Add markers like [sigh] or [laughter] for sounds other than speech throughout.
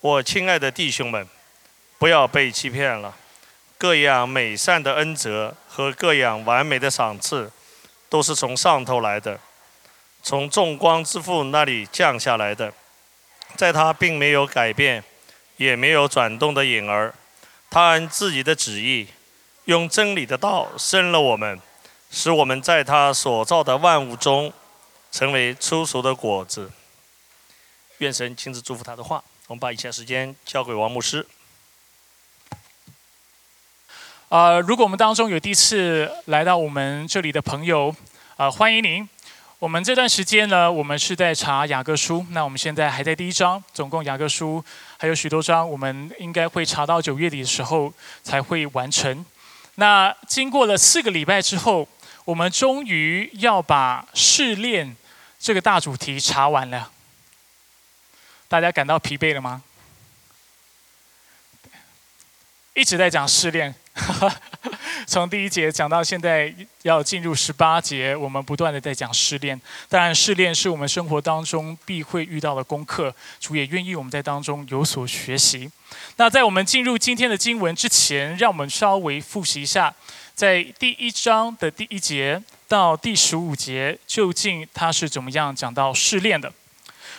我亲爱的弟兄们，不要被欺骗了。各样美善的恩泽和各样完美的赏赐，都是从上头来的，从众光之父那里降下来的。在他并没有改变，也没有转动的影儿。他按自己的旨意，用真理的道生了我们，使我们在他所造的万物中，成为出熟的果子。愿神亲自祝福他的话。我们把以下时间交给王牧师。啊，如果我们当中有第一次来到我们这里的朋友，啊，欢迎您。我们这段时间呢，我们是在查雅各书。那我们现在还在第一章，总共雅各书还有许多章，我们应该会查到九月底的时候才会完成。那经过了四个礼拜之后，我们终于要把试炼这个大主题查完了。大家感到疲惫了吗？一直在讲试炼，[laughs] 从第一节讲到现在要进入十八节，我们不断的在讲试炼。当然，试炼是我们生活当中必会遇到的功课，主也愿意我们在当中有所学习。那在我们进入今天的经文之前，让我们稍微复习一下，在第一章的第一节到第十五节，究竟它是怎么样讲到试炼的。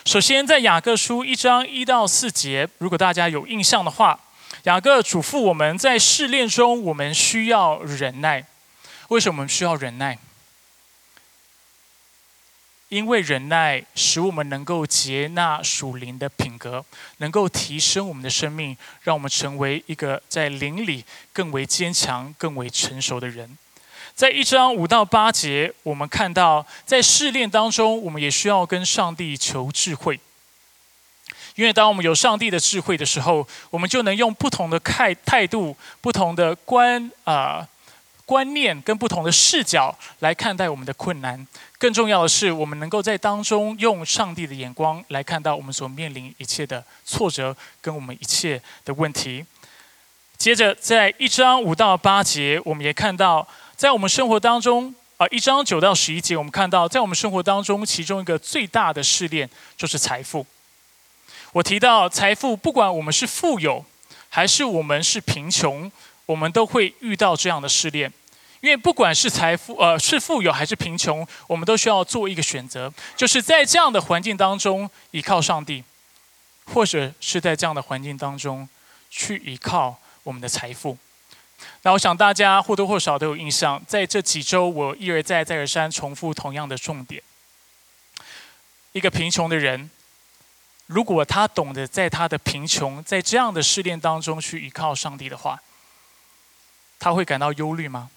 首先，在雅各书一章一到四节，如果大家有印象的话，雅各嘱咐我们在试炼中，我们需要忍耐。为什么我们需要忍耐？因为忍耐使我们能够接纳属灵的品格，能够提升我们的生命，让我们成为一个在灵里更为坚强、更为成熟的人。在一章五到八节，我们看到，在试炼当中，我们也需要跟上帝求智慧。因为当我们有上帝的智慧的时候，我们就能用不同的态态度、不同的观啊观念跟不同的视角来看待我们的困难。更重要的是，我们能够在当中用上帝的眼光来看到我们所面临一切的挫折跟我们一切的问题。接着，在一章五到八节，我们也看到。在我们生活当中，啊，一章九到十一节，我们看到，在我们生活当中，其中一个最大的试炼就是财富。我提到财富，不管我们是富有，还是我们是贫穷，我们都会遇到这样的试炼。因为不管是财富，呃，是富有还是贫穷，我们都需要做一个选择，就是在这样的环境当中依靠上帝，或者是在这样的环境当中去依靠我们的财富。那我想大家或多或少都有印象，在这几周我一而再再而三重复同样的重点：一个贫穷的人，如果他懂得在他的贫穷在这样的试炼当中去依靠上帝的话，他会感到忧虑吗？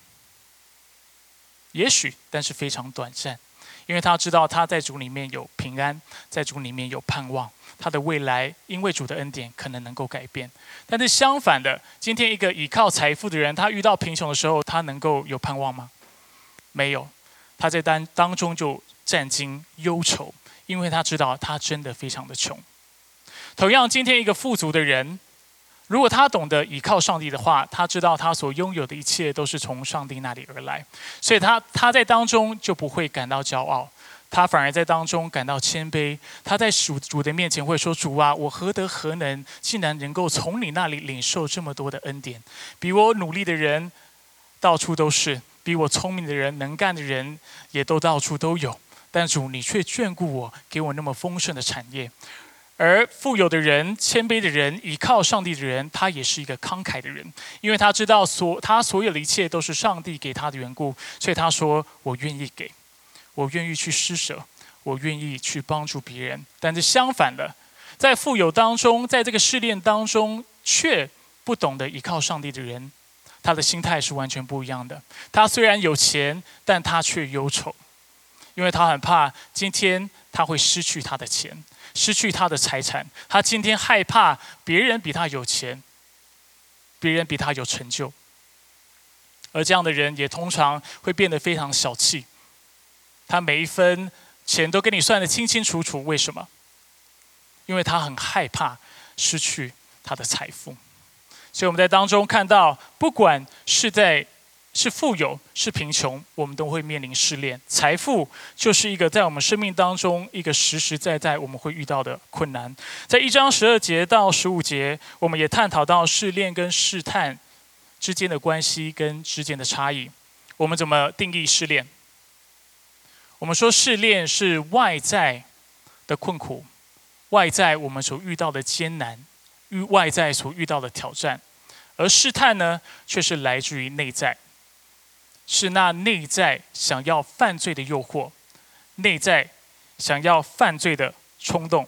也许，但是非常短暂。因为他知道他在主里面有平安，在主里面有盼望，他的未来因为主的恩典可能能够改变。但是相反的，今天一个依靠财富的人，他遇到贫穷的时候，他能够有盼望吗？没有，他在当当中就战惊忧愁，因为他知道他真的非常的穷。同样，今天一个富足的人。如果他懂得倚靠上帝的话，他知道他所拥有的一切都是从上帝那里而来，所以他他在当中就不会感到骄傲，他反而在当中感到谦卑。他在主主的面前会说：“主啊，我何德何能，竟然能够从你那里领受这么多的恩典？比我努力的人到处都是，比我聪明的人、能干的人也都到处都有。但主，你却眷顾我，给我那么丰盛的产业。”而富有的人、谦卑的人、依靠上帝的人，他也是一个慷慨的人，因为他知道所他所有的一切都是上帝给他的缘故，所以他说：“我愿意给，我愿意去施舍，我愿意去帮助别人。”但是相反的，在富有当中，在这个试炼当中，却不懂得依靠上帝的人，他的心态是完全不一样的。他虽然有钱，但他却忧愁，因为他很怕今天他会失去他的钱。失去他的财产，他今天害怕别人比他有钱，别人比他有成就，而这样的人也通常会变得非常小气。他每一分钱都跟你算得清清楚楚，为什么？因为他很害怕失去他的财富。所以我们在当中看到，不管是在是富有是贫穷，我们都会面临试炼。财富就是一个在我们生命当中一个实实在在我们会遇到的困难。在一章十二节到十五节，我们也探讨到试炼跟试探之间的关系跟之间的差异。我们怎么定义试炼？我们说试炼是外在的困苦，外在我们所遇到的艰难，与外在所遇到的挑战，而试探呢，却是来自于内在。是那内在想要犯罪的诱惑，内在想要犯罪的冲动。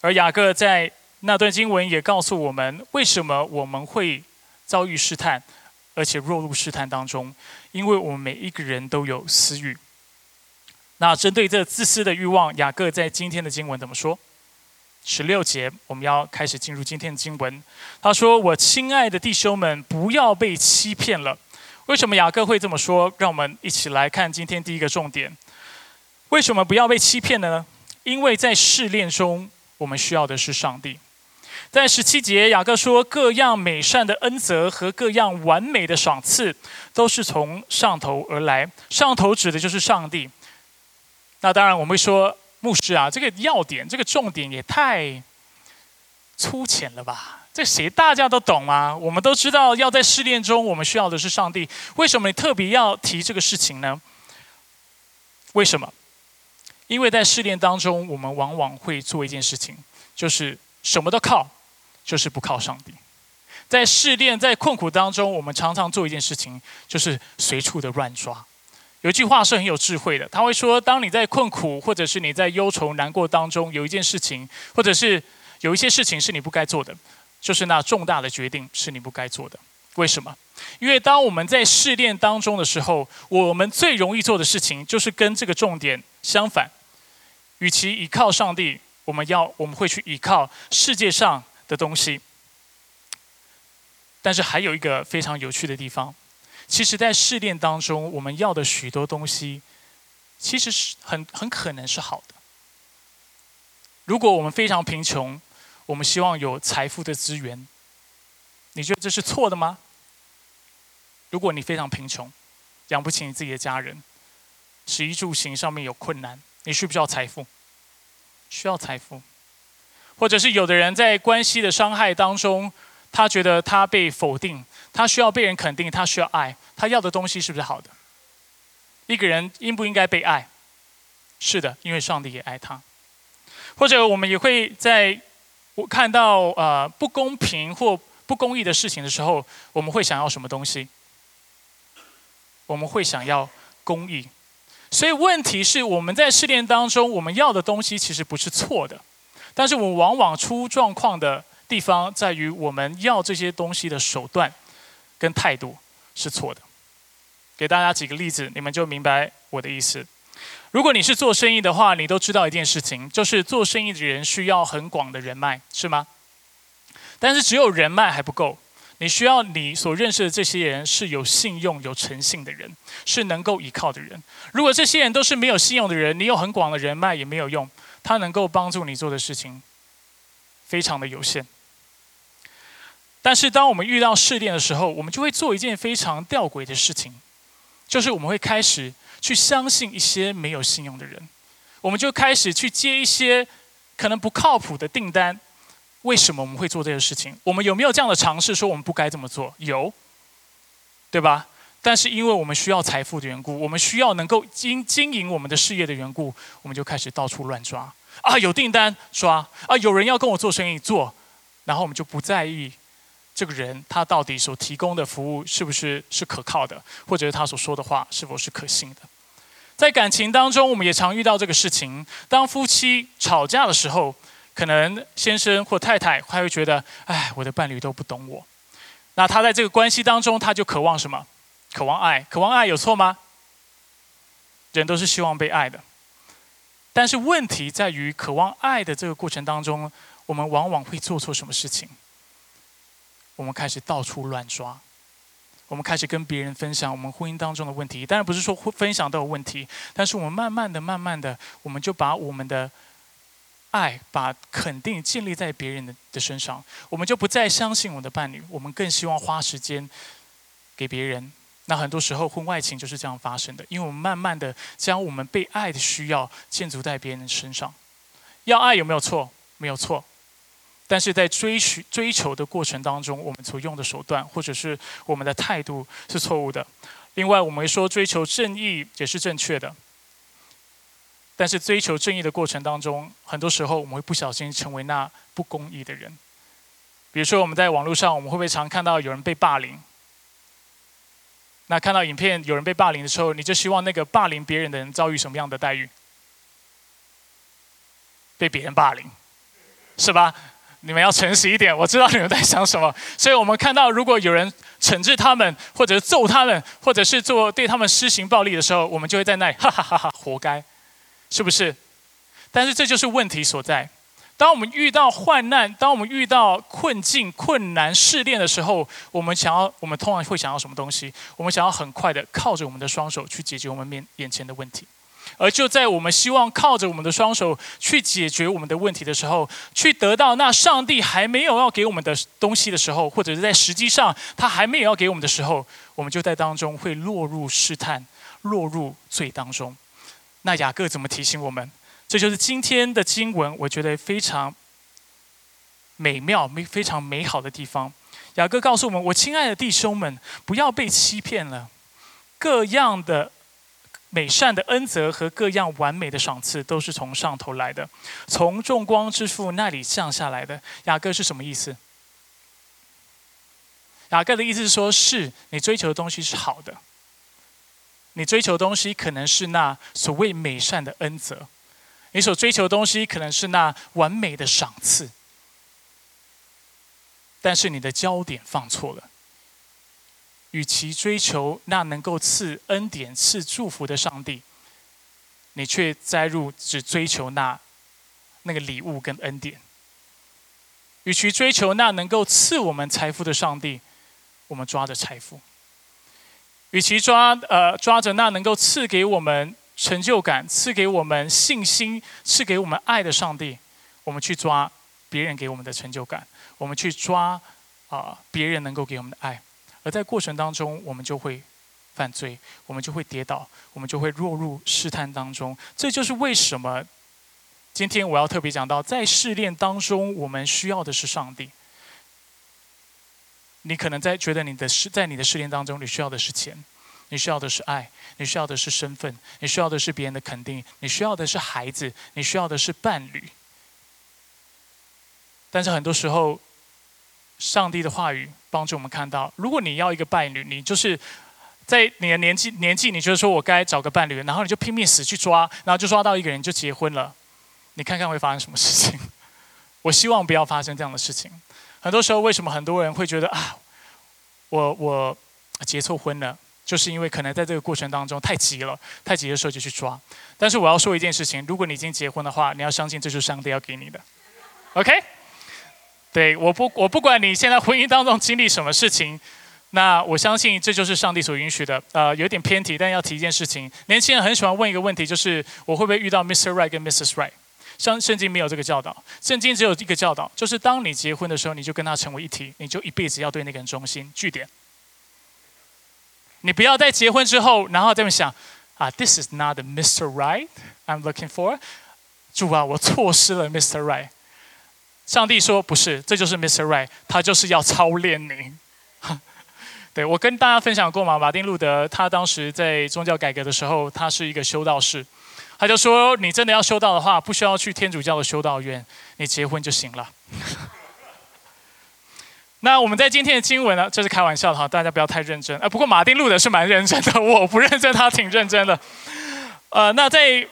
而雅各在那段经文也告诉我们，为什么我们会遭遇试探，而且落入试探当中，因为我们每一个人都有私欲。那针对这自私的欲望，雅各在今天的经文怎么说？十六节，我们要开始进入今天的经文。他说：“我亲爱的弟兄们，不要被欺骗了。”为什么雅各会这么说？让我们一起来看今天第一个重点。为什么不要被欺骗呢？因为在试炼中，我们需要的是上帝。在十七节，雅各说：“各样美善的恩泽和各样完美的赏赐，都是从上头而来。上头指的就是上帝。”那当然，我们会说，牧师啊，这个要点、这个重点也太粗浅了吧？这谁大家都懂啊？我们都知道，要在试炼中，我们需要的是上帝。为什么你特别要提这个事情呢？为什么？因为在试炼当中，我们往往会做一件事情，就是什么都靠，就是不靠上帝。在试炼、在困苦当中，我们常常做一件事情，就是随处的乱抓。有一句话是很有智慧的，他会说：当你在困苦，或者是你在忧愁难过当中，有一件事情，或者是有一些事情是你不该做的。就是那重大的决定是你不该做的，为什么？因为当我们在试炼当中的时候，我们最容易做的事情就是跟这个重点相反。与其依靠上帝，我们要我们会去依靠世界上的东西。但是还有一个非常有趣的地方，其实，在试炼当中，我们要的许多东西，其实是很很可能是好的。如果我们非常贫穷。我们希望有财富的资源，你觉得这是错的吗？如果你非常贫穷，养不起你自己的家人，食衣住行上面有困难，你需不需要财富？需要财富，或者是有的人在关系的伤害当中，他觉得他被否定，他需要被人肯定，他需要爱，他要的东西是不是好的？一个人应不应该被爱？是的，因为上帝也爱他。或者我们也会在。我看到呃不公平或不公义的事情的时候，我们会想要什么东西？我们会想要公义。所以问题是我们在试炼当中，我们要的东西其实不是错的，但是我们往往出状况的地方在于我们要这些东西的手段跟态度是错的。给大家几个例子，你们就明白我的意思。如果你是做生意的话，你都知道一件事情，就是做生意的人需要很广的人脉，是吗？但是只有人脉还不够，你需要你所认识的这些人是有信用、有诚信的人，是能够依靠的人。如果这些人都是没有信用的人，你有很广的人脉也没有用，他能够帮助你做的事情非常的有限。但是当我们遇到试炼的时候，我们就会做一件非常吊诡的事情，就是我们会开始。去相信一些没有信用的人，我们就开始去接一些可能不靠谱的订单。为什么我们会做这个事情？我们有没有这样的尝试说我们不该这么做？有，对吧？但是因为我们需要财富的缘故，我们需要能够经经营我们的事业的缘故，我们就开始到处乱抓啊！有订单抓啊！有人要跟我做生意做，然后我们就不在意。这个人他到底所提供的服务是不是是可靠的，或者是他所说的话是否是可信的？在感情当中，我们也常遇到这个事情。当夫妻吵架的时候，可能先生或太太他会觉得：“哎，我的伴侣都不懂我。”那他在这个关系当中，他就渴望什么？渴望爱。渴望爱有错吗？人都是希望被爱的。但是问题在于，渴望爱的这个过程当中，我们往往会做错什么事情？我们开始到处乱抓，我们开始跟别人分享我们婚姻当中的问题。当然不是说会分享都有问题，但是我们慢慢的、慢慢的，我们就把我们的爱、把肯定建立在别人的的身上。我们就不再相信我的伴侣，我们更希望花时间给别人，那很多时候婚外情就是这样发生的，因为我们慢慢的将我们被爱的需要建筑在别人的身上。要爱有没有错？没有错。但是在追寻追求的过程当中，我们所用的手段或者是我们的态度是错误的。另外，我们说追求正义也是正确的。但是追求正义的过程当中，很多时候我们会不小心成为那不公义的人。比如说，我们在网络上，我们会不会常看到有人被霸凌？那看到影片有人被霸凌的时候，你就希望那个霸凌别人的人遭遇什么样的待遇？被别人霸凌，是吧？你们要诚实一点，我知道你们在想什么。所以我们看到，如果有人惩治他们，或者揍他们，或者是做对他们施行暴力的时候，我们就会在那里哈哈哈哈，活该，是不是？但是这就是问题所在。当我们遇到患难，当我们遇到困境、困难、试炼的时候，我们想要，我们通常会想要什么东西？我们想要很快的靠着我们的双手去解决我们面眼前的问题。而就在我们希望靠着我们的双手去解决我们的问题的时候，去得到那上帝还没有要给我们的东西的时候，或者是在实际上他还没有要给我们的时候，我们就在当中会落入试探、落入罪当中。那雅各怎么提醒我们？这就是今天的经文，我觉得非常美妙、美非常美好的地方。雅各告诉我们：“我亲爱的弟兄们，不要被欺骗了，各样的。”美善的恩泽和各样完美的赏赐，都是从上头来的，从众光之父那里降下来的。雅各是什么意思？雅各的意思是说，是你追求的东西是好的，你追求的东西可能是那所谓美善的恩泽，你所追求的东西可能是那完美的赏赐，但是你的焦点放错了。与其追求那能够赐恩典、赐祝福的上帝，你却栽入只追求那那个礼物跟恩典。与其追求那能够赐我们财富的上帝，我们抓着财富；与其抓呃抓着那能够赐给我们成就感、赐给我们信心、赐给我们爱的上帝，我们去抓别人给我们的成就感，我们去抓啊别人能够给我们的爱。而在过程当中，我们就会犯罪，我们就会跌倒，我们就会落入试探当中。这就是为什么今天我要特别讲到，在试炼当中，我们需要的是上帝。你可能在觉得你的试在你的试炼当中，你需要的是钱，你需要的是爱，你需要的是身份，你需要的是别人的肯定，你需要的是孩子，你需要的是伴侣。但是很多时候，上帝的话语。帮助我们看到，如果你要一个伴侣，你就是在你的年纪年纪，你觉得说我该找个伴侣，然后你就拼命死去抓，然后就抓到一个人就结婚了，你看看会发生什么事情？[laughs] 我希望不要发生这样的事情。很多时候，为什么很多人会觉得啊，我我结错婚了，就是因为可能在这个过程当中太急了，太急的时候就去抓。但是我要说一件事情，如果你已经结婚的话，你要相信这是上帝要给你的，OK？对，我不，我不管你现在婚姻当中经历什么事情，那我相信这就是上帝所允许的。呃，有点偏题，但要提一件事情。年轻人很喜欢问一个问题，就是我会不会遇到 Mr. Right 跟 Mrs. Right？像圣经没有这个教导，圣经只有一个教导，就是当你结婚的时候，你就跟他成为一体，你就一辈子要对那个人忠心。据点。你不要在结婚之后，然后这么想啊，This is not the Mr. Right I'm looking for。主啊，我错失了 Mr. Right。上帝说：“不是，这就是 Mr. Right，他就是要操练你。[laughs] ”对我跟大家分享过嘛，马丁路德他当时在宗教改革的时候，他是一个修道士，他就说：“你真的要修道的话，不需要去天主教的修道院，你结婚就行了。[laughs] ”那我们在今天的经文呢，这是开玩笑的哈，大家不要太认真。呃，不过马丁路德是蛮认真的，我不认真，他挺认真的。呃，那在。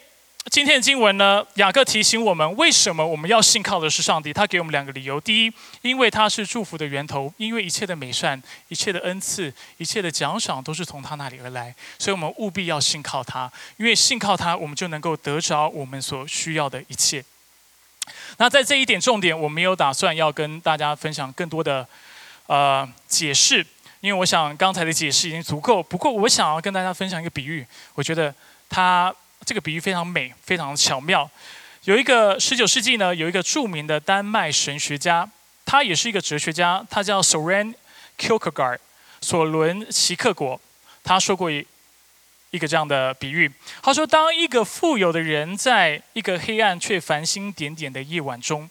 今天的经文呢，雅各提醒我们，为什么我们要信靠的是上帝？他给我们两个理由：第一，因为他是祝福的源头，因为一切的美善、一切的恩赐、一切的奖赏都是从他那里而来，所以我们务必要信靠他。因为信靠他，我们就能够得着我们所需要的一切。那在这一点重点，我没有打算要跟大家分享更多的呃解释，因为我想刚才的解释已经足够。不过，我想要跟大家分享一个比喻，我觉得他。这个比喻非常美，非常巧妙。有一个十九世纪呢，有一个著名的丹麦神学家，他也是一个哲学家，他叫 Soren Kierkegaard，索伦·齐克果。他说过一一个这样的比喻，他说，当一个富有的人在一个黑暗却繁星点点的夜晚中，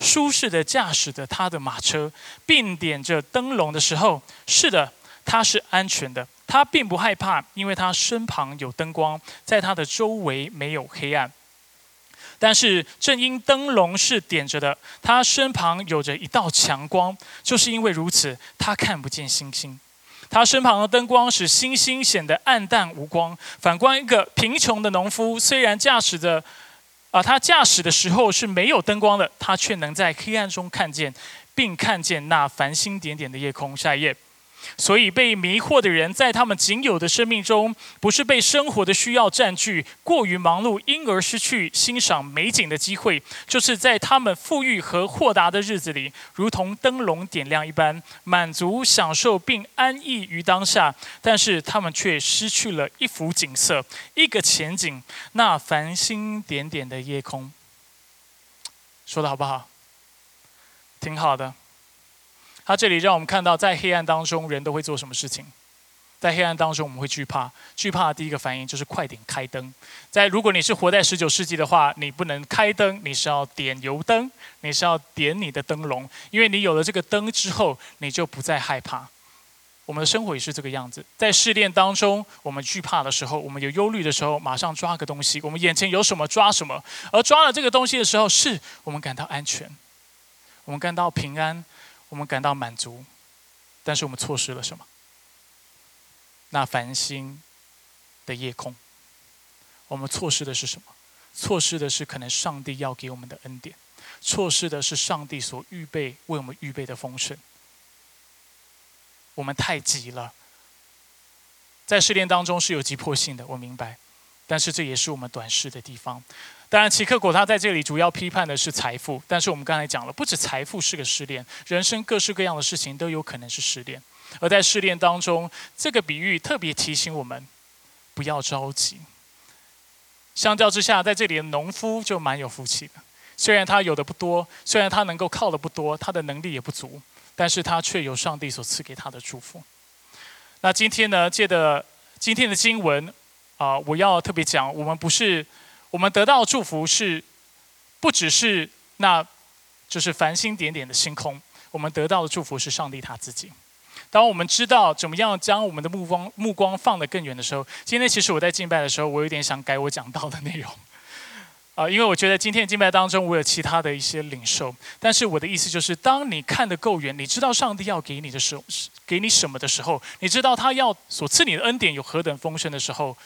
舒适的驾驶着他的马车，并点着灯笼的时候，是的，他是安全的，他并不害怕，因为他身旁有灯光，在他的周围没有黑暗。但是正因灯笼是点着的，他身旁有着一道强光，就是因为如此，他看不见星星。他身旁的灯光使星星显得暗淡无光。反观一个贫穷的农夫，虽然驾驶着，啊，他驾驶的时候是没有灯光的，他却能在黑暗中看见，并看见那繁星点点的夜空。下一页。所以，被迷惑的人在他们仅有的生命中，不是被生活的需要占据、过于忙碌，因而失去欣赏美景的机会，就是在他们富裕和豁达的日子里，如同灯笼点亮一般，满足、享受并安逸于当下。但是，他们却失去了一幅景色、一个前景，那繁星点点的夜空。说的好不好？挺好的。他这里让我们看到，在黑暗当中，人都会做什么事情？在黑暗当中，我们会惧怕。惧怕的第一个反应就是快点开灯。在如果你是活在十九世纪的话，你不能开灯，你是要点油灯，你是要点你的灯笼，因为你有了这个灯之后，你就不再害怕。我们的生活也是这个样子。在试炼当中，我们惧怕的时候，我们有忧虑的时候，马上抓个东西，我们眼前有什么抓什么。而抓了这个东西的时候，是我们感到安全，我们感到平安。我们感到满足，但是我们错失了什么？那繁星的夜空，我们错失的是什么？错失的是可能上帝要给我们的恩典，错失的是上帝所预备为我们预备的丰盛。我们太急了，在试炼当中是有急迫性的，我明白，但是这也是我们短视的地方。当然，奇克果他在这里主要批判的是财富，但是我们刚才讲了，不止财富是个试炼，人生各式各样的事情都有可能是试炼。而在试炼当中，这个比喻特别提醒我们不要着急。相较之下，在这里的农夫就蛮有福气的，虽然他有的不多，虽然他能够靠的不多，他的能力也不足，但是他却有上帝所赐给他的祝福。那今天呢，借的今天的经文啊，我要特别讲，我们不是。我们得到的祝福是，不只是那，就是繁星点点的星空。我们得到的祝福是上帝他自己。当我们知道怎么样将我们的目光目光放得更远的时候，今天其实我在敬拜的时候，我有点想改我讲到的内容，啊，因为我觉得今天的敬拜当中我有其他的一些领受。但是我的意思就是，当你看得够远，你知道上帝要给你的时候，给你什么的时候，你知道他要所赐你的恩典有何等丰盛的时候。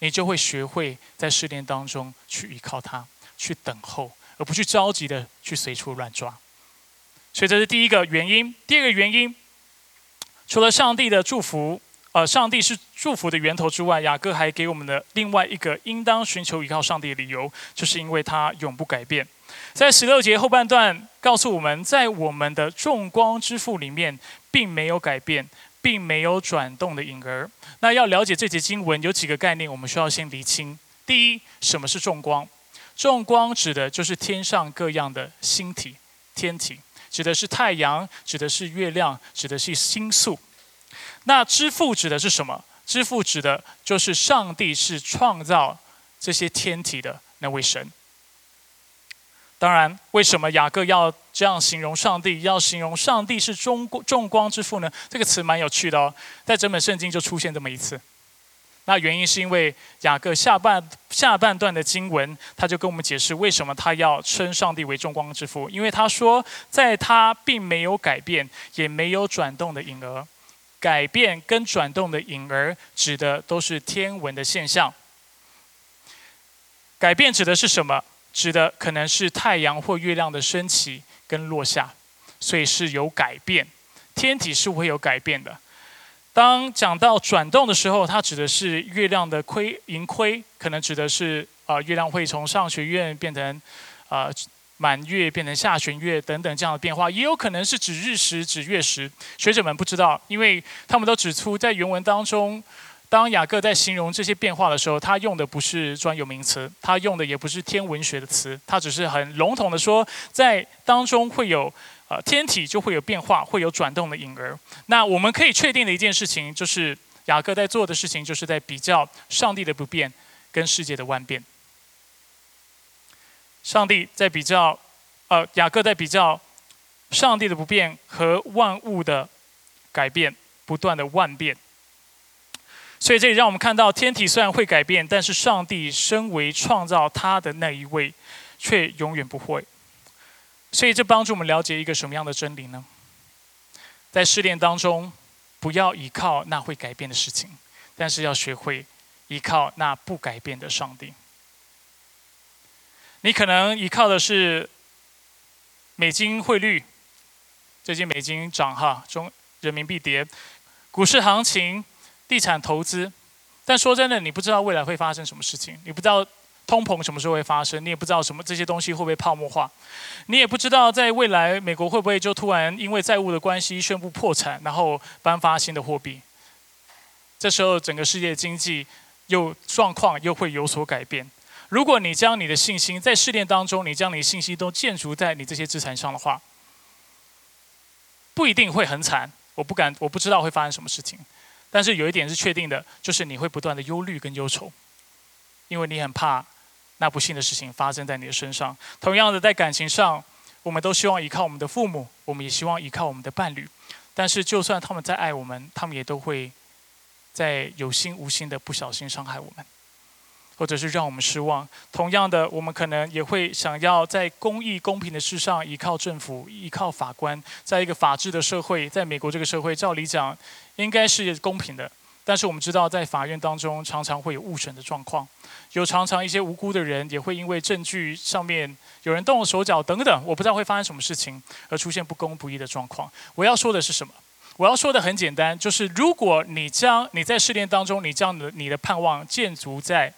你就会学会在试炼当中去依靠他，去等候，而不去着急的去随处乱抓。所以这是第一个原因。第二个原因，除了上帝的祝福，呃，上帝是祝福的源头之外，雅各还给我们的另外一个应当寻求依靠上帝的理由，就是因为他永不改变。在十六节后半段告诉我们，在我们的众光之父里面，并没有改变。并没有转动的影儿。那要了解这节经文，有几个概念我们需要先厘清。第一，什么是众光？众光指的就是天上各样的星体、天体，指的是太阳，指的是月亮，指的是星宿。那之父指的是什么？之父指的就是上帝是创造这些天体的那位神。当然，为什么雅各要这样形容上帝？要形容上帝是众众光之父呢？这个词蛮有趣的哦，在整本圣经就出现这么一次。那原因是因为雅各下半下半段的经文，他就跟我们解释为什么他要称上帝为众光之父。因为他说，在他并没有改变，也没有转动的影儿。改变跟转动的影儿，指的都是天文的现象。改变指的是什么？指的可能是太阳或月亮的升起跟落下，所以是有改变，天体是会有改变的。当讲到转动的时候，它指的是月亮的亏盈亏，可能指的是啊月亮会从上弦月变成啊满月变成下弦月等等这样的变化，也有可能是指日食指月食。学者们不知道，因为他们都指出在原文当中。当雅各在形容这些变化的时候，他用的不是专有名词，他用的也不是天文学的词，他只是很笼统的说，在当中会有呃天体就会有变化，会有转动的影儿。那我们可以确定的一件事情就是，雅各在做的事情，就是在比较上帝的不变跟世界的万变。上帝在比较，呃，雅各在比较上帝的不变和万物的改变，不断的万变。所以这里让我们看到，天体虽然会改变，但是上帝身为创造他的那一位，却永远不会。所以这帮助我们了解一个什么样的真理呢？在试炼当中，不要依靠那会改变的事情，但是要学会依靠那不改变的上帝。你可能依靠的是美金汇率，最近美金涨哈，中人民币跌，股市行情、地产投资，但说真的，你不知道未来会发生什么事情，你不知道。通膨什么时候会发生？你也不知道什么这些东西会不会泡沫化，你也不知道在未来美国会不会就突然因为债务的关系宣布破产，然后颁发新的货币。这时候整个世界经济又状况又会有所改变。如果你将你的信心在试炼当中，你将你信心都建筑在你这些资产上的话，不一定会很惨。我不敢，我不知道会发生什么事情，但是有一点是确定的，就是你会不断的忧虑跟忧愁，因为你很怕。那不幸的事情发生在你的身上。同样的，在感情上，我们都希望依靠我们的父母，我们也希望依靠我们的伴侣。但是，就算他们再爱我们，他们也都会在有心无心的不小心伤害我们，或者是让我们失望。同样的，我们可能也会想要在公益公平的事上依靠政府，依靠法官。在一个法治的社会，在美国这个社会，照理讲应该是公平的。但是我们知道，在法院当中，常常会有误审的状况，有常常一些无辜的人也会因为证据上面有人动了手脚等等，我不知道会发生什么事情，而出现不公不义的状况。我要说的是什么？我要说的很简单，就是如果你将你在试炼当中，你将的你的盼望建筑在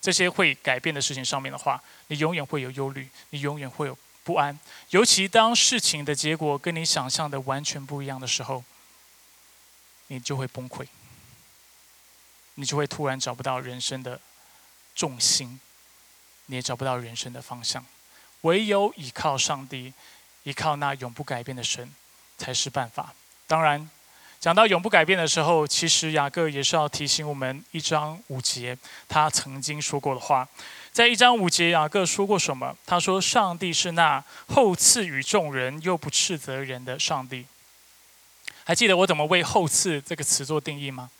这些会改变的事情上面的话，你永远会有忧虑，你永远会有不安。尤其当事情的结果跟你想象的完全不一样的时候，你就会崩溃。你就会突然找不到人生的重心，你也找不到人生的方向。唯有依靠上帝，依靠那永不改变的神，才是办法。当然，讲到永不改变的时候，其实雅各也是要提醒我们一章五节他曾经说过的话。在一章五节，雅各说过什么？他说：“上帝是那厚赐予众人又不斥责人的上帝。”还记得我怎么为“后赐”这个词做定义吗？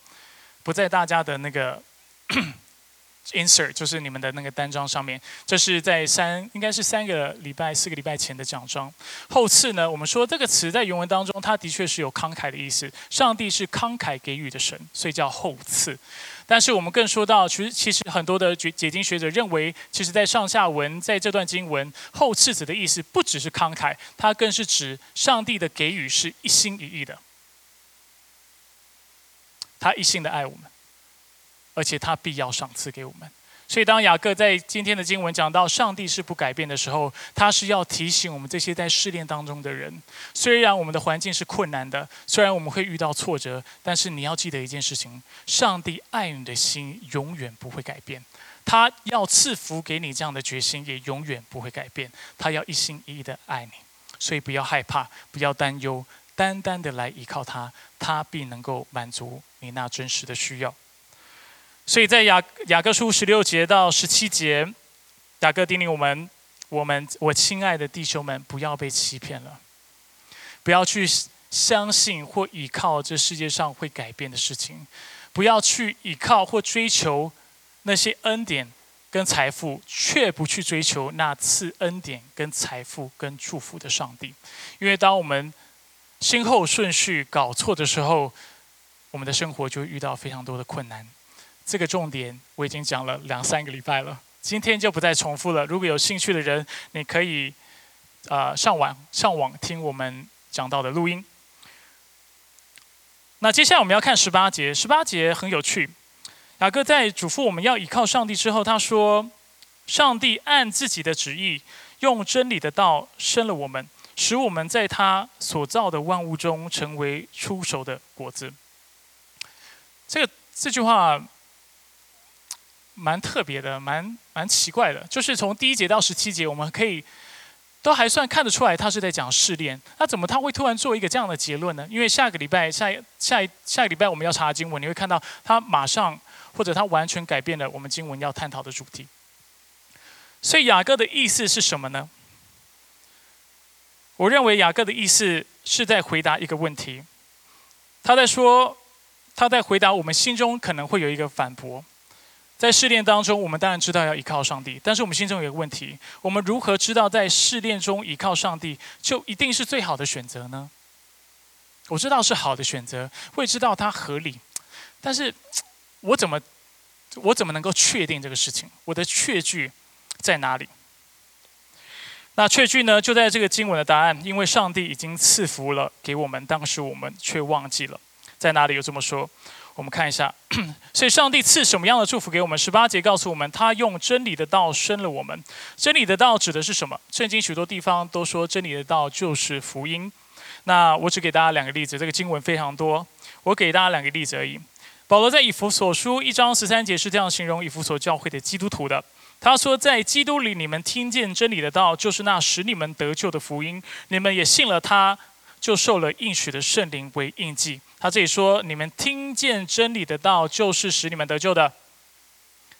不在大家的那个 [coughs] insert，就是你们的那个单张上面。这是在三，应该是三个礼拜、四个礼拜前的奖章。后次呢，我们说这个词在原文当中，它的确是有慷慨的意思。上帝是慷慨给予的神，所以叫后赐。但是我们更说到，其实其实很多的解解经学者认为，其实在上下文在这段经文后赐子的意思，不只是慷慨，它更是指上帝的给予是一心一意的。他一心的爱我们，而且他必要赏赐给我们。所以，当雅各在今天的经文讲到上帝是不改变的时候，他是要提醒我们这些在试炼当中的人：虽然我们的环境是困难的，虽然我们会遇到挫折，但是你要记得一件事情：上帝爱你的心永远不会改变。他要赐福给你这样的决心也永远不会改变。他要一心一意的爱你，所以不要害怕，不要担忧。单单的来依靠他，他必能够满足你那真实的需要。所以在雅雅各书十六节到十七节，雅各叮咛我们：我们我亲爱的弟兄们，不要被欺骗了，不要去相信或依靠这世界上会改变的事情，不要去依靠或追求那些恩典跟财富，却不去追求那赐恩典跟财富跟祝福的上帝，因为当我们先后顺序搞错的时候，我们的生活就遇到非常多的困难。这个重点我已经讲了两三个礼拜了，今天就不再重复了。如果有兴趣的人，你可以啊上网上网听我们讲到的录音。那接下来我们要看十八节，十八节很有趣。雅各在嘱咐我们要依靠上帝之后，他说：“上帝按自己的旨意，用真理的道生了我们。”使我们在他所造的万物中成为出熟的果子。这个这句话蛮特别的，蛮蛮奇怪的。就是从第一节到十七节，我们可以都还算看得出来他是在讲试炼。那怎么他会突然做一个这样的结论呢？因为下个礼拜下一下下个礼拜我们要查经文，你会看到他马上或者他完全改变了我们经文要探讨的主题。所以雅各的意思是什么呢？我认为雅各的意思是在回答一个问题，他在说，他在回答我们心中可能会有一个反驳。在试炼当中，我们当然知道要依靠上帝，但是我们心中有一个问题：我们如何知道在试炼中依靠上帝就一定是最好的选择呢？我知道是好的选择，会知道它合理，但是我怎么我怎么能够确定这个事情？我的确据在哪里？那确据呢？就在这个经文的答案，因为上帝已经赐福了给我们，当时我们却忘记了，在哪里有这么说？我们看一下，[coughs] 所以上帝赐什么样的祝福给我们？十八节告诉我们，他用真理的道生了我们。真理的道指的是什么？圣经许多地方都说真理的道就是福音。那我只给大家两个例子，这个经文非常多，我给大家两个例子而已。保罗在以弗所书一章十三节是这样形容以弗所教会的基督徒的：他说，在基督里你们听见真理的道，就是那使你们得救的福音，你们也信了他。就受了应许的圣灵为印记。他自己说：“你们听见真理的道，就是使你们得救的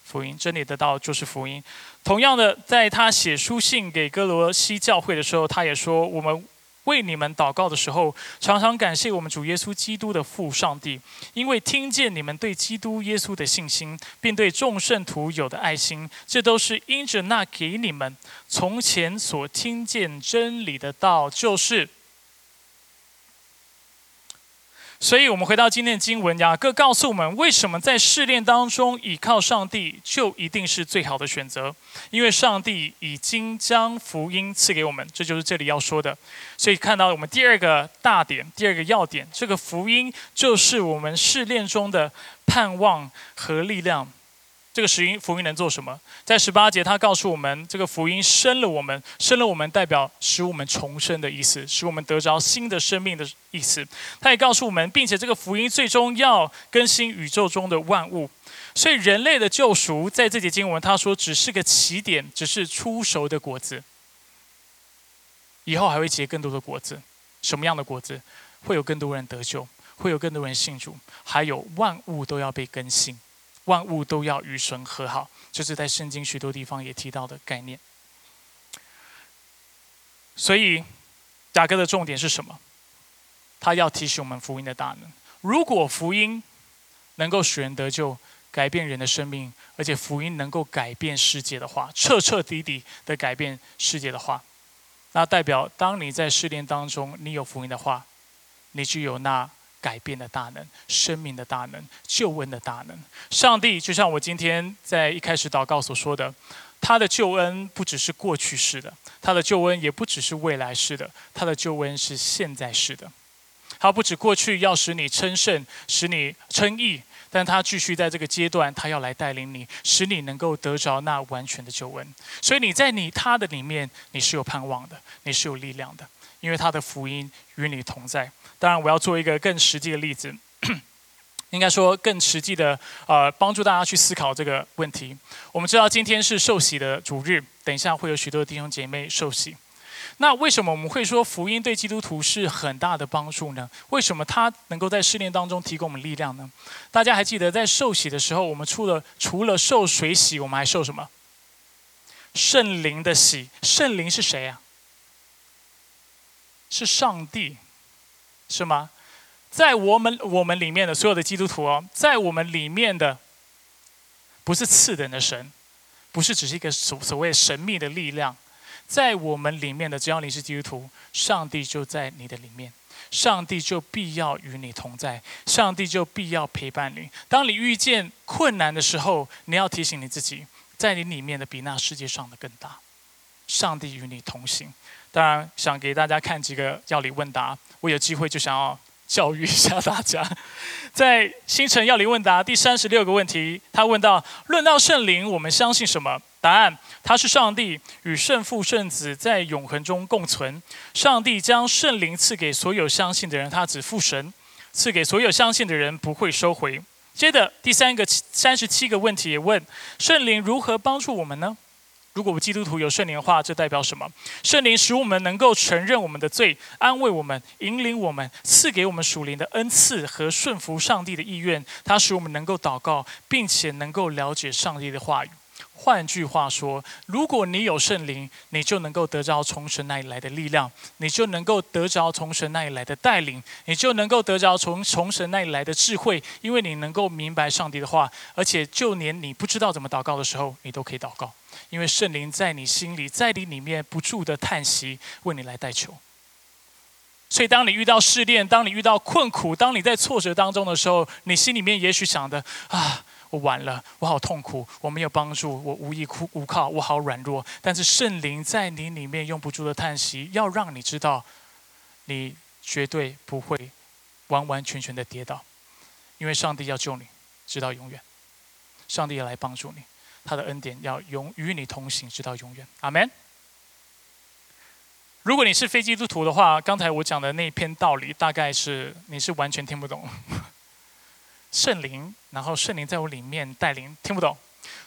福音。真理的道就是福音。”同样的，在他写书信给哥罗西教会的时候，他也说：“我们为你们祷告的时候，常常感谢我们主耶稣基督的父上帝，因为听见你们对基督耶稣的信心，并对众圣徒有的爱心，这都是因着那给你们从前所听见真理的道，就是。”所以，我们回到今天的经文，雅各告诉我们，为什么在试炼当中倚靠上帝就一定是最好的选择？因为上帝已经将福音赐给我们，这就是这里要说的。所以，看到我们第二个大点，第二个要点，这个福音就是我们试炼中的盼望和力量。这个福音福音能做什么？在十八节，他告诉我们，这个福音生了我们，生了我们，代表使我们重生的意思，使我们得着新的生命的意思。他也告诉我们，并且这个福音最终要更新宇宙中的万物。所以，人类的救赎在这节经文，他说只是个起点，只是出熟的果子，以后还会结更多的果子。什么样的果子？会有更多人得救，会有更多人信主，还有万物都要被更新。万物都要与神和好，这是在圣经许多地方也提到的概念。所以雅各的重点是什么？他要提醒我们福音的大能。如果福音能够使人得救，改变人的生命，而且福音能够改变世界的话，彻彻底底的改变世界的话，那代表当你在试炼当中，你有福音的话，你具有那。改变的大能，生命的大能，救恩的大能。上帝就像我今天在一开始祷告所说的，他的救恩不只是过去式的，他的救恩也不只是未来式的，他的救恩是现在式的。他不止过去要使你称圣，使你称义，但他继续在这个阶段，他要来带领你，使你能够得着那完全的救恩。所以你在你他的里面，你是有盼望的，你是有力量的，因为他的福音与你同在。当然，我要做一个更实际的例子，[clears throat] 应该说更实际的，呃，帮助大家去思考这个问题。我们知道今天是受洗的主日，等一下会有许多弟兄姐妹受洗。那为什么我们会说福音对基督徒是很大的帮助呢？为什么它能够在试炼当中提供我们力量呢？大家还记得在受洗的时候，我们除了除了受水洗，我们还受什么？圣灵的洗。圣灵是谁啊？是上帝。是吗？在我们我们里面的所有的基督徒哦，在我们里面的不是次等的神，不是只是一个所所谓神秘的力量，在我们里面的，只要你是基督徒，上帝就在你的里面，上帝就必要与你同在，上帝就必要陪伴你。当你遇见困难的时候，你要提醒你自己，在你里面的比那世界上的更大，上帝与你同行。当然，想给大家看几个药理问答。我有机会就想要教育一下大家。[laughs] 在星辰药理问答第三十六个问题，他问到：论到圣灵，我们相信什么？答案：他是上帝，与圣父、圣子在永恒中共存。上帝将圣灵赐给所有相信的人，他只父神赐给所有相信的人，不会收回。接着第三个三十七个问题也问：圣灵如何帮助我们呢？如果我们基督徒有圣灵的话，这代表什么？圣灵使我们能够承认我们的罪，安慰我们，引领我们，赐给我们属灵的恩赐和顺服上帝的意愿。它使我们能够祷告，并且能够了解上帝的话语。换句话说，如果你有圣灵，你就能够得着从神那里来的力量，你就能够得着从神那里来的带领，你就能够得着从从神那里来的智慧，因为你能够明白上帝的话，而且就连你不知道怎么祷告的时候，你都可以祷告。因为圣灵在你心里，在你里面不住的叹息，为你来代求。所以，当你遇到试炼，当你遇到困苦，当你在挫折当中的时候，你心里面也许想的啊，我完了，我好痛苦，我没有帮助，我无依无靠，我好软弱。但是圣灵在你里面用不住的叹息，要让你知道，你绝对不会完完全全的跌倒，因为上帝要救你，直到永远。上帝要来帮助你。他的恩典要永与你同行，直到永远。阿门。如果你是非基督徒的话，刚才我讲的那篇道理，大概是你是完全听不懂。圣灵，然后圣灵在我里面带领，听不懂。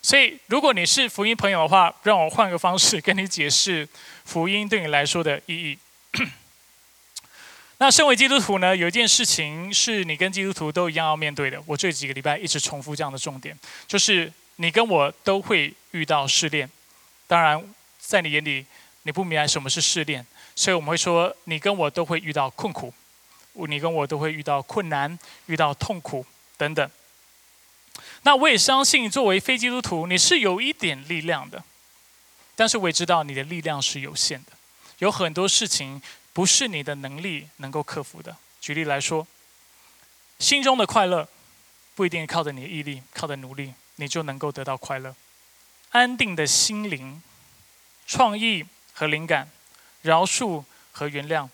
所以，如果你是福音朋友的话，让我换个方式跟你解释福音对你来说的意义。[clears throat] 那身为基督徒呢，有一件事情是你跟基督徒都一样要面对的。我这几个礼拜一直重复这样的重点，就是。你跟我都会遇到试炼，当然，在你眼里，你不明白什么是试炼，所以我们会说，你跟我都会遇到困苦，你跟我都会遇到困难、遇到痛苦等等。那我也相信，作为非基督徒，你是有一点力量的，但是我也知道你的力量是有限的，有很多事情不是你的能力能够克服的。举例来说，心中的快乐不一定靠着你的毅力，靠着努力。你就能够得到快乐、安定的心灵、创意和灵感、饶恕和原谅、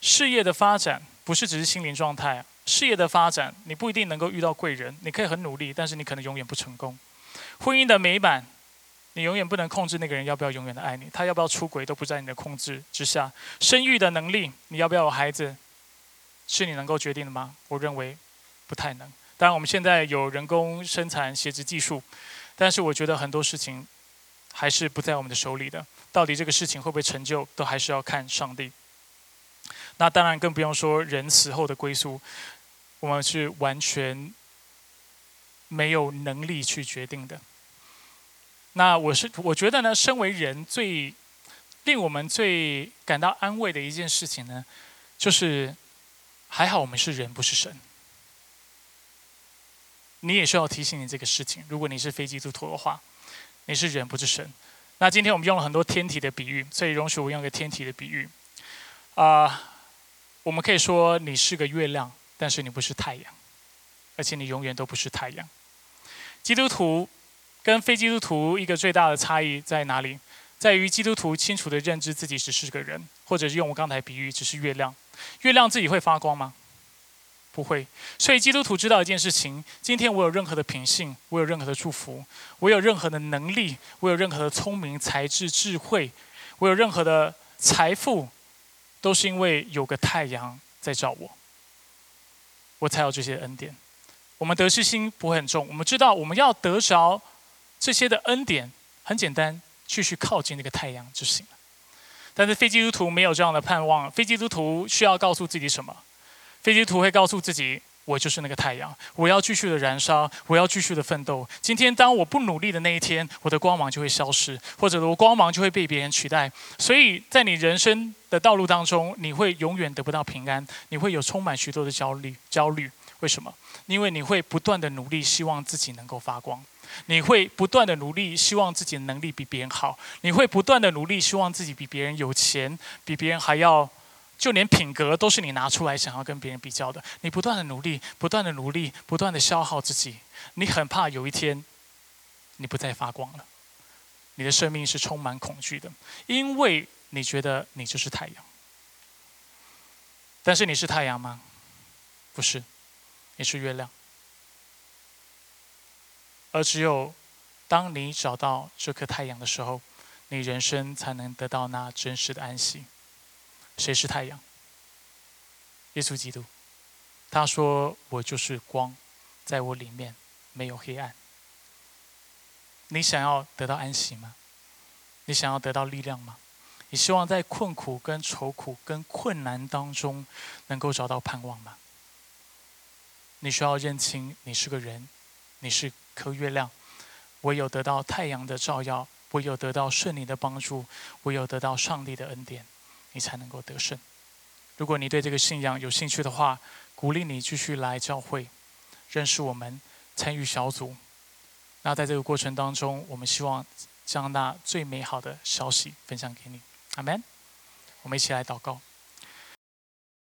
事业的发展，不是只是心灵状态。事业的发展，你不一定能够遇到贵人，你可以很努力，但是你可能永远不成功。婚姻的美满，你永远不能控制那个人要不要永远的爱你，他要不要出轨都不在你的控制之下。生育的能力，你要不要有孩子，是你能够决定的吗？我认为不太能。当然，我们现在有人工生产写殖技术，但是我觉得很多事情还是不在我们的手里的。到底这个事情会不会成就，都还是要看上帝。那当然更不用说人死后的归宿，我们是完全没有能力去决定的。那我是我觉得呢，身为人最令我们最感到安慰的一件事情呢，就是还好我们是人，不是神。你也需要提醒你这个事情。如果你是非基督徒的话，你是人不是神。那今天我们用了很多天体的比喻，所以容许我用个天体的比喻。啊，我们可以说你是个月亮，但是你不是太阳，而且你永远都不是太阳。基督徒跟非基督徒一个最大的差异在哪里？在于基督徒清楚的认知自己只是个人，或者是用我刚才比喻，只是月亮。月亮自己会发光吗？不会，所以基督徒知道一件事情：今天我有任何的品性，我有任何的祝福，我有任何的能力，我有任何的聪明才智智慧，我有任何的财富，都是因为有个太阳在照我，我才有这些恩典。我们得失心不会很重，我们知道我们要得着这些的恩典，很简单，继续靠近那个太阳就行了。但是非基督徒没有这样的盼望，非基督徒需要告诉自己什么？非基督徒会告诉自己：“我就是那个太阳，我要继续的燃烧，我要继续的奋斗。今天当我不努力的那一天，我的光芒就会消失，或者我光芒就会被别人取代。所以在你人生的道路当中，你会永远得不到平安，你会有充满许多的焦虑。焦虑为什么？因为你会不断的努力，希望自己能够发光；你会不断的努力，希望自己的能力比别人好；你会不断的努力，希望自己比别人有钱，比别人还要。”就连品格都是你拿出来想要跟别人比较的，你不断的努力，不断的努力，不断的消耗自己，你很怕有一天，你不再发光了，你的生命是充满恐惧的，因为你觉得你就是太阳，但是你是太阳吗？不是，你是月亮，而只有当你找到这颗太阳的时候，你人生才能得到那真实的安息。谁是太阳？耶稣基督，他说：“我就是光，在我里面没有黑暗。”你想要得到安息吗？你想要得到力量吗？你希望在困苦、跟愁苦、跟困难当中，能够找到盼望吗？你需要认清，你是个人，你是颗月亮，唯有得到太阳的照耀，唯有得到顺利的帮助，唯有得到上帝的恩典，你才能够得胜。如果你对这个信仰有兴趣的话，鼓励你继续来教会，认识我们，参与小组。那在这个过程当中，我们希望将那最美好的消息分享给你。阿门。我们一起来祷告。